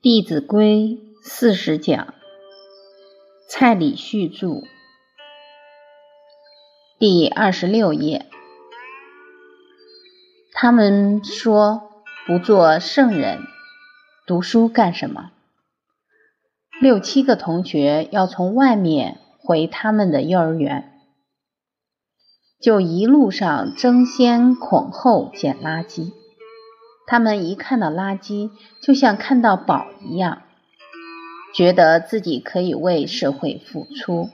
《弟子规》四十讲，蔡礼旭著，第二十六页。他们说不做圣人，读书干什么？六七个同学要从外面回他们的幼儿园，就一路上争先恐后捡垃圾。他们一看到垃圾，就像看到宝一样，觉得自己可以为社会付出。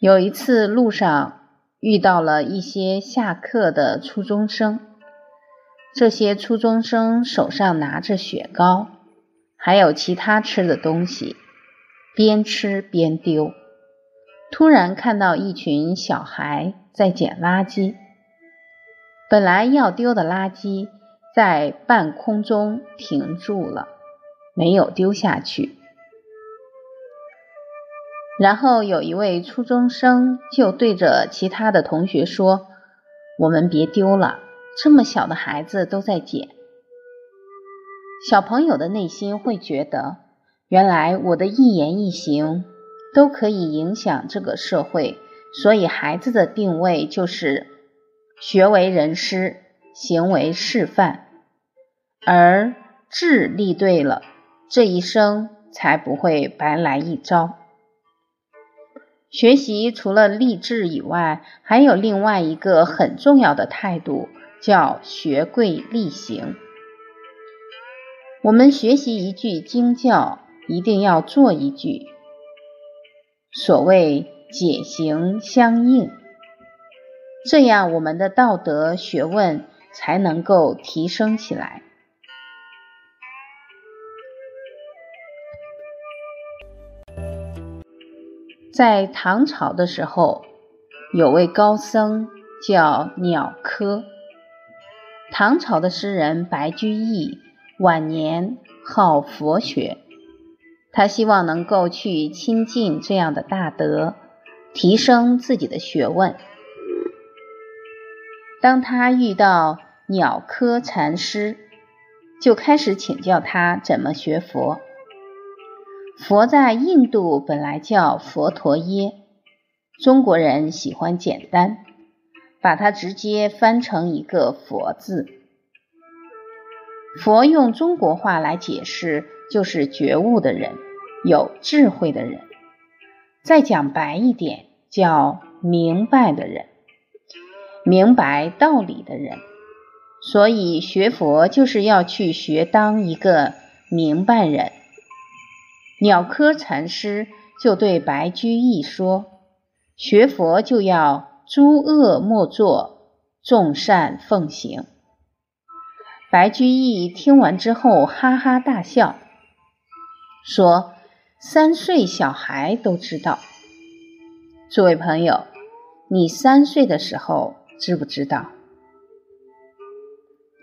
有一次路上遇到了一些下课的初中生，这些初中生手上拿着雪糕，还有其他吃的东西，边吃边丢。突然看到一群小孩在捡垃圾，本来要丢的垃圾。在半空中停住了，没有丢下去。然后有一位初中生就对着其他的同学说：“我们别丢了，这么小的孩子都在捡。”小朋友的内心会觉得，原来我的一言一行都可以影响这个社会，所以孩子的定位就是学为人师，行为示范。而智立对了，这一生才不会白来一遭。学习除了立志以外，还有另外一个很重要的态度，叫学贵立行。我们学习一句经教，一定要做一句，所谓解行相应，这样我们的道德学问才能够提升起来。在唐朝的时候，有位高僧叫鸟窠。唐朝的诗人白居易晚年好佛学，他希望能够去亲近这样的大德，提升自己的学问。当他遇到鸟窠禅师，就开始请教他怎么学佛。佛在印度本来叫佛陀耶，中国人喜欢简单，把它直接翻成一个佛字。佛用中国话来解释，就是觉悟的人，有智慧的人。再讲白一点，叫明白的人，明白道理的人。所以学佛就是要去学当一个明白人。鸟窠禅师就对白居易说：“学佛就要诸恶莫作，众善奉行。”白居易听完之后哈哈大笑，说：“三岁小孩都知道。”诸位朋友，你三岁的时候知不知道？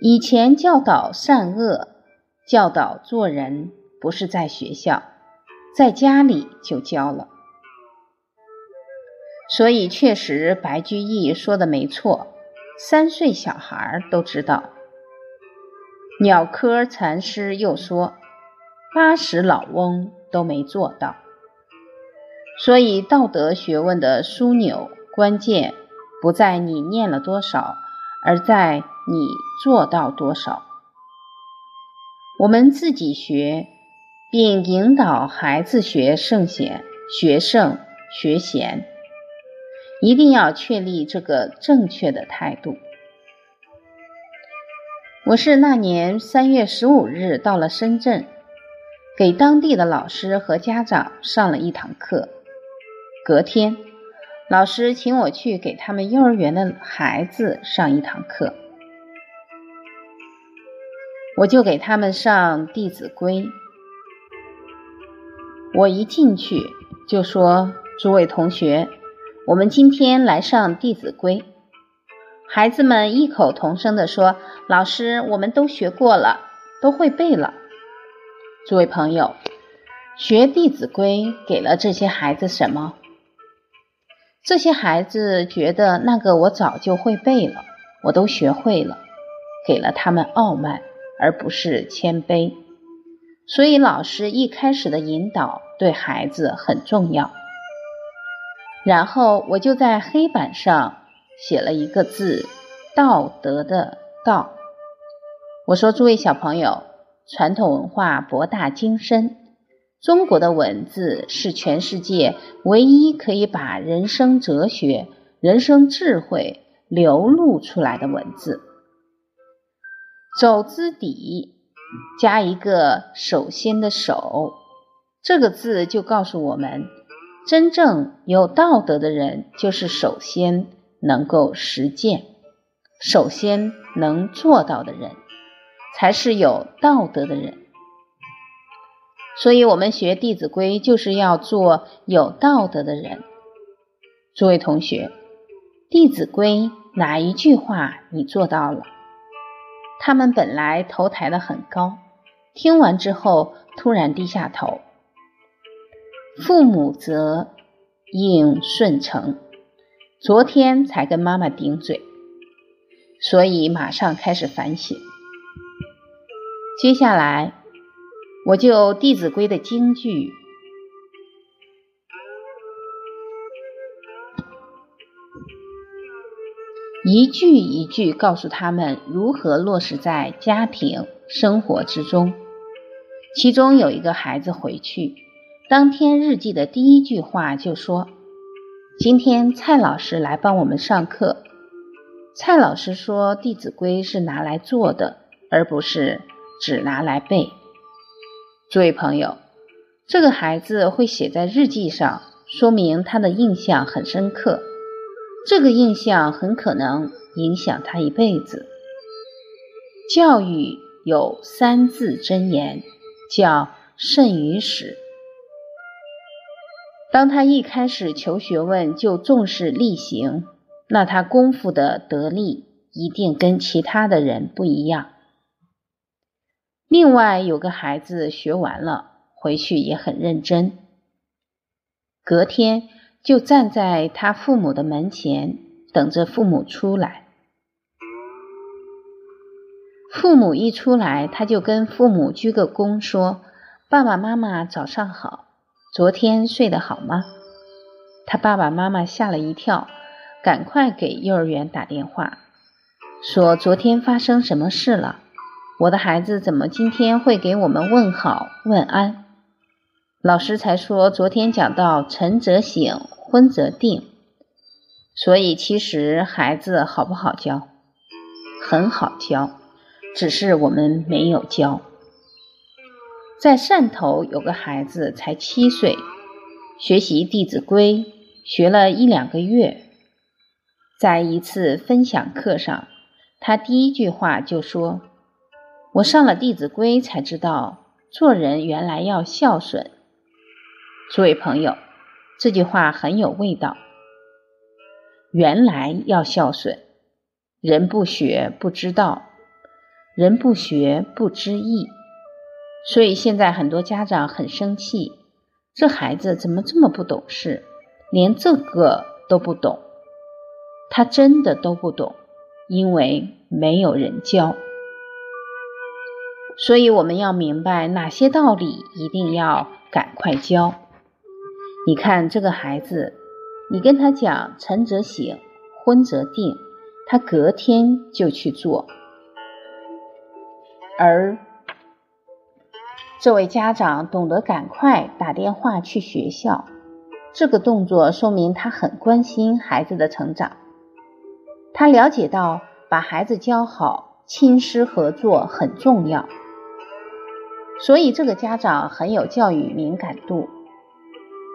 以前教导善恶、教导做人，不是在学校。在家里就教了，所以确实白居易说的没错，三岁小孩都知道。鸟窠禅师又说，八十老翁都没做到。所以道德学问的枢纽关键不在你念了多少，而在你做到多少。我们自己学。并引导孩子学圣贤、学圣、学贤，一定要确立这个正确的态度。我是那年三月十五日到了深圳，给当地的老师和家长上了一堂课。隔天，老师请我去给他们幼儿园的孩子上一堂课，我就给他们上《弟子规》。我一进去就说：“诸位同学，我们今天来上《弟子规》。”孩子们异口同声地说：“老师，我们都学过了，都会背了。”诸位朋友，学《弟子规》给了这些孩子什么？这些孩子觉得那个我早就会背了，我都学会了，给了他们傲慢，而不是谦卑。所以老师一开始的引导对孩子很重要。然后我就在黑板上写了一个字“道德”的“道”。我说：“诸位小朋友，传统文化博大精深，中国的文字是全世界唯一可以把人生哲学、人生智慧流露出来的文字。走之底加一个首先的首，这个字就告诉我们。”真正有道德的人，就是首先能够实践、首先能做到的人，才是有道德的人。所以，我们学《弟子规》就是要做有道德的人。诸位同学，《弟子规》哪一句话你做到了？他们本来头抬得很高，听完之后突然低下头。父母责，应顺承。昨天才跟妈妈顶嘴，所以马上开始反省。接下来，我就《弟子规》的京剧，一句一句告诉他们如何落实在家庭生活之中。其中有一个孩子回去。当天日记的第一句话就说：“今天蔡老师来帮我们上课。”蔡老师说，《弟子规》是拿来做的，而不是只拿来背。诸位朋友，这个孩子会写在日记上，说明他的印象很深刻，这个印象很可能影响他一辈子。教育有三字真言，叫“慎于始”。当他一开始求学问就重视力行，那他功夫的得力一定跟其他的人不一样。另外有个孩子学完了回去也很认真，隔天就站在他父母的门前等着父母出来。父母一出来，他就跟父母鞠个躬，说：“爸爸妈妈早上好。”昨天睡得好吗？他爸爸妈妈吓了一跳，赶快给幼儿园打电话，说昨天发生什么事了？我的孩子怎么今天会给我们问好问安？老师才说昨天讲到晨则省，昏则定，所以其实孩子好不好教？很好教，只是我们没有教。在汕头有个孩子才七岁，学习《弟子规》学了一两个月，在一次分享课上，他第一句话就说：“我上了《弟子规》才知道做人原来要孝顺。”诸位朋友，这句话很有味道。原来要孝顺，人不学不知道，人不学不知义。所以现在很多家长很生气，这孩子怎么这么不懂事，连这个都不懂？他真的都不懂，因为没有人教。所以我们要明白哪些道理一定要赶快教。你看这个孩子，你跟他讲“晨则省，昏则定”，他隔天就去做，而。这位家长懂得赶快打电话去学校，这个动作说明他很关心孩子的成长。他了解到把孩子教好，亲师合作很重要，所以这个家长很有教育敏感度。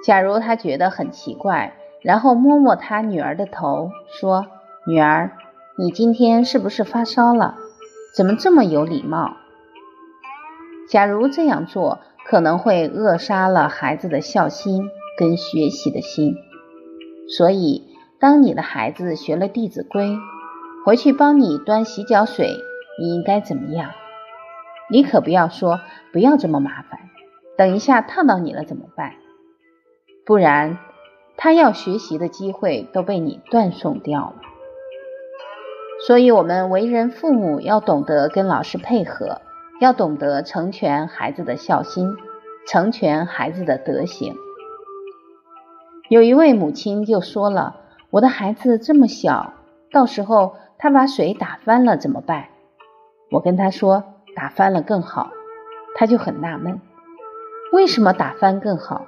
假如他觉得很奇怪，然后摸摸他女儿的头，说：“女儿，你今天是不是发烧了？怎么这么有礼貌？”假如这样做，可能会扼杀了孩子的孝心跟学习的心。所以，当你的孩子学了《弟子规》，回去帮你端洗脚水，你应该怎么样？你可不要说不要这么麻烦，等一下烫到你了怎么办？不然，他要学习的机会都被你断送掉了。所以，我们为人父母要懂得跟老师配合。要懂得成全孩子的孝心，成全孩子的德行。有一位母亲就说了：“我的孩子这么小，到时候他把水打翻了怎么办？”我跟他说：“打翻了更好。”他就很纳闷，为什么打翻更好？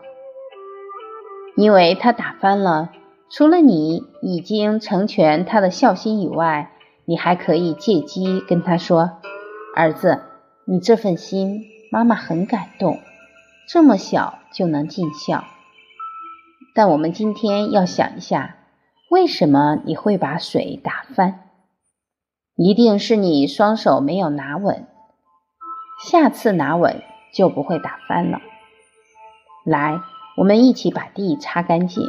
因为他打翻了，除了你已经成全他的孝心以外，你还可以借机跟他说：“儿子，你这份心，妈妈很感动，这么小就能尽孝。”但我们今天要想一下，为什么你会把水打翻？一定是你双手没有拿稳，下次拿稳就不会打翻了。来，我们一起把地擦干净。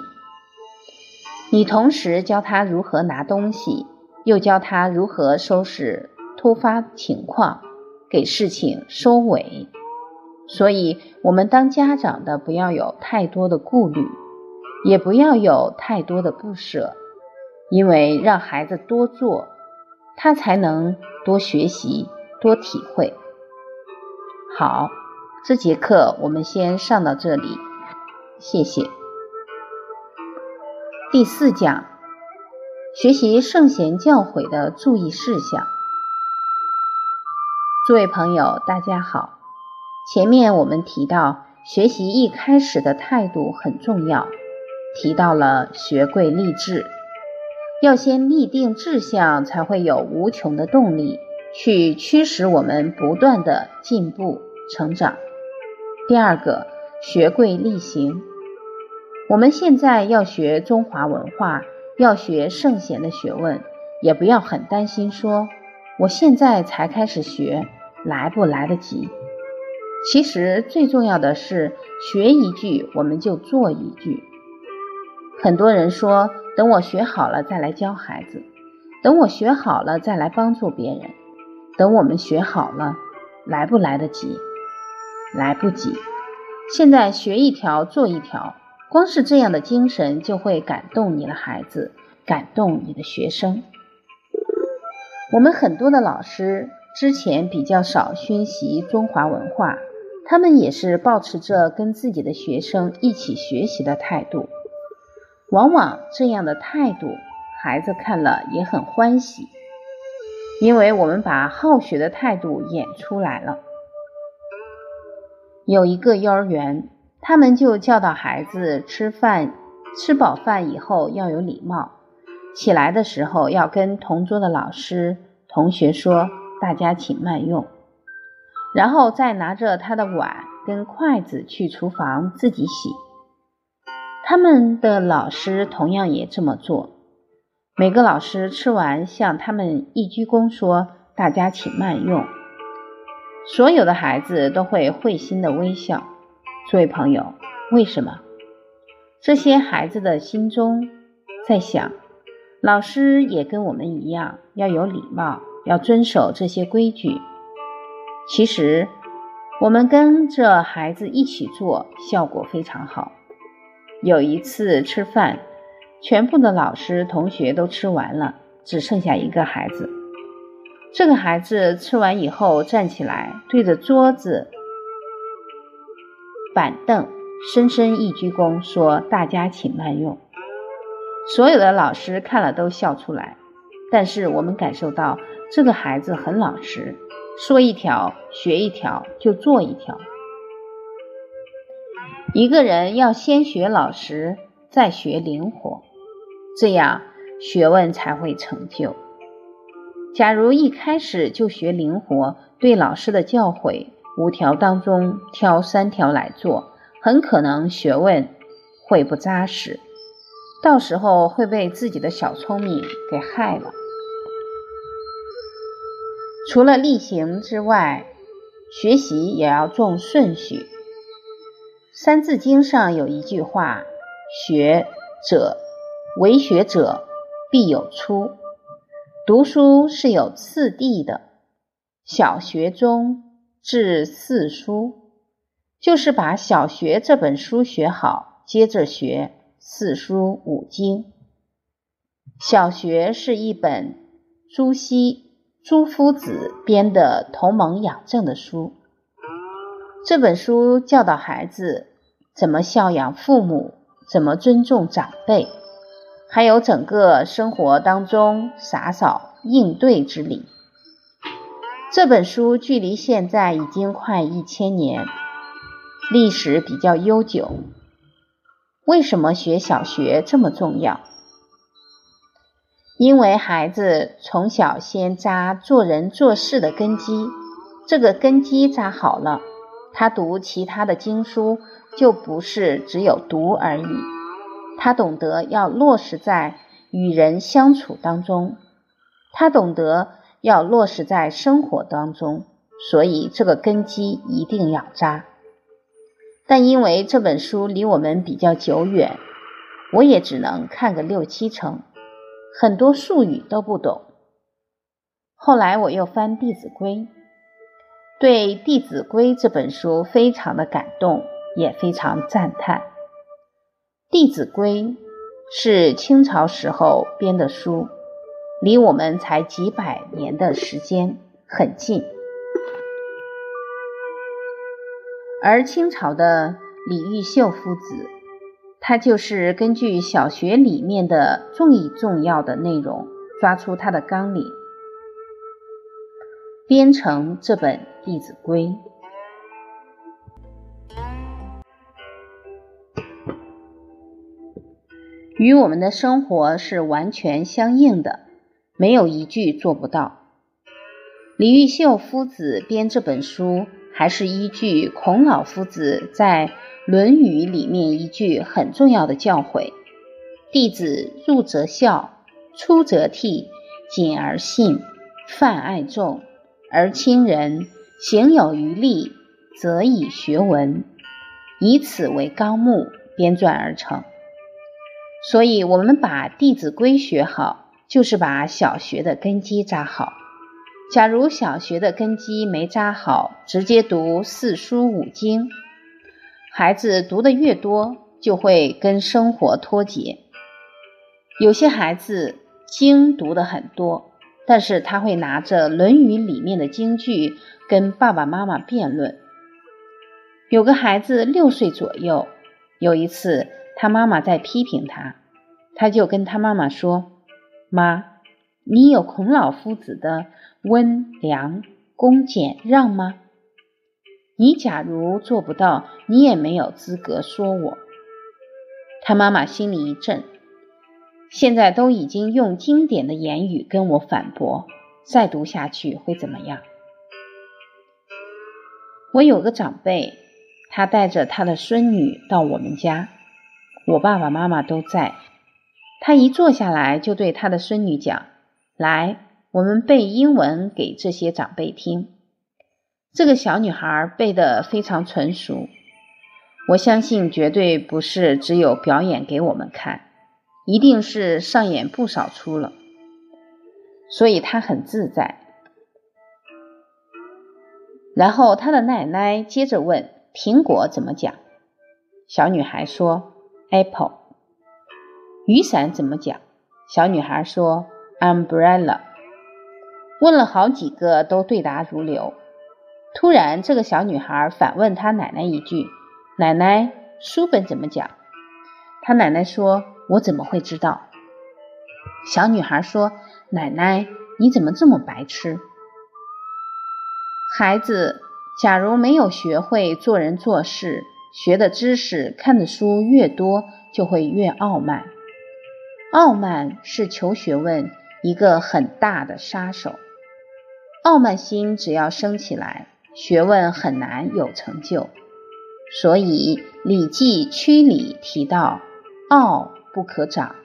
你同时教他如何拿东西，又教他如何收拾突发情况，给事情收尾。所以，我们当家长的不要有太多的顾虑。也不要有太多的不舍，因为让孩子多做，他才能多学习、多体会。好，这节课我们先上到这里，谢谢。第四讲，学习圣贤教诲的注意事项。诸位朋友，大家好。前面我们提到，学习一开始的态度很重要。提到了学贵立志，要先立定志向，才会有无穷的动力去驱使我们不断的进步成长。第二个，学贵力行。我们现在要学中华文化，要学圣贤的学问，也不要很担心说我现在才开始学，来不来得及？其实最重要的是学一句，我们就做一句。很多人说，等我学好了再来教孩子，等我学好了再来帮助别人，等我们学好了，来不来得及？来不及。现在学一条做一条，光是这样的精神就会感动你的孩子，感动你的学生。我们很多的老师之前比较少熏习中华文化，他们也是保持着跟自己的学生一起学习的态度。往往这样的态度，孩子看了也很欢喜，因为我们把好学的态度演出来了。有一个幼儿园，他们就教导孩子吃饭，吃饱饭以后要有礼貌，起来的时候要跟同桌的老师、同学说“大家请慢用”，然后再拿着他的碗跟筷子去厨房自己洗。他们的老师同样也这么做。每个老师吃完，向他们一鞠躬，说：“大家请慢用。”所有的孩子都会会心的微笑。诸位朋友，为什么？这些孩子的心中在想：老师也跟我们一样，要有礼貌，要遵守这些规矩。其实，我们跟着孩子一起做，效果非常好。有一次吃饭，全部的老师同学都吃完了，只剩下一个孩子。这个孩子吃完以后站起来，对着桌子、板凳深深一鞠躬，说：“大家请慢用。”所有的老师看了都笑出来。但是我们感受到这个孩子很老实，说一条学一条，就做一条。一个人要先学老实，再学灵活，这样学问才会成就。假如一开始就学灵活，对老师的教诲五条当中挑三条来做，很可能学问会不扎实，到时候会被自己的小聪明给害了。除了例行之外，学习也要重顺序。《三字经》上有一句话：“学者，为学者必有初。”读书是有次第的，小学中至四书，就是把小学这本书学好，接着学四书五经。小学是一本朱熹朱夫子编的《同盟养正》的书。这本书教导孩子怎么孝养父母，怎么尊重长辈，还有整个生活当中洒扫应对之礼。这本书距离现在已经快一千年，历史比较悠久。为什么学小学这么重要？因为孩子从小先扎做人做事的根基，这个根基扎好了，他读其他的经书就不是只有读而已，他懂得要落实在与人相处当中，他懂得要落实在生活当中，所以这个根基一定要扎。但因为这本书离我们比较久远，我也只能看个六七成，很多术语都不懂。后来我又翻《弟子规》，对《弟子规》这本书非常的感动，也非常赞叹。《弟子规》是清朝时候编的书，离我们才几百年的时间，很近。而清朝的李毓秀夫子，他就是根据小学里面的重义重要的内容，抓出他的纲领，编成这本《弟子规》，与我们的生活是完全相应的，没有一句做不到。李毓秀夫子编这本书。还是依据孔老夫子在《论语》里面一句很重要的教诲：“弟子入则孝，出则悌，谨而信，泛爱众，而亲仁，行有余力，则以学文。”以此为纲目编撰而成。所以，我们把《弟子规》学好，就是把小学的根基扎好。假如小学的根基没扎好，直接读四书五经，孩子读的越多，就会跟生活脱节。有些孩子经读的很多，但是他会拿着《论语》里面的经句跟爸爸妈妈辩论。有个孩子六岁左右，有一次他妈妈在批评他，他就跟他妈妈说：“妈。”你有孔老夫子的温良恭俭让吗？你假如做不到，你也没有资格说我。他妈妈心里一震，现在都已经用经典的言语跟我反驳，再读下去会怎么样？我有个长辈，他带着他的孙女到我们家，我爸爸妈妈都在，他一坐下来就对他的孙女讲。来，我们背英文给这些长辈听。这个小女孩背得非常纯熟，我相信绝对不是只有表演给我们看，一定是上演不少出了，所以她很自在。然后她的奶奶接着问：“苹果怎么讲？”小女孩说：“apple。”雨伞怎么讲？小女孩说。Umbrella，问了好几个都对答如流。突然，这个小女孩反问她奶奶一句：“奶奶，书本怎么讲？”她奶奶说：“我怎么会知道？”小女孩说：“奶奶，你怎么这么白痴？”孩子，假如没有学会做人做事，学的知识、看的书越多，就会越傲慢。傲慢是求学问。一个很大的杀手，傲慢心只要升起来，学问很难有成就。所以《礼记·曲礼》提到“傲不可长”，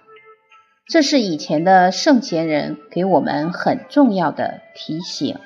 这是以前的圣贤人给我们很重要的提醒。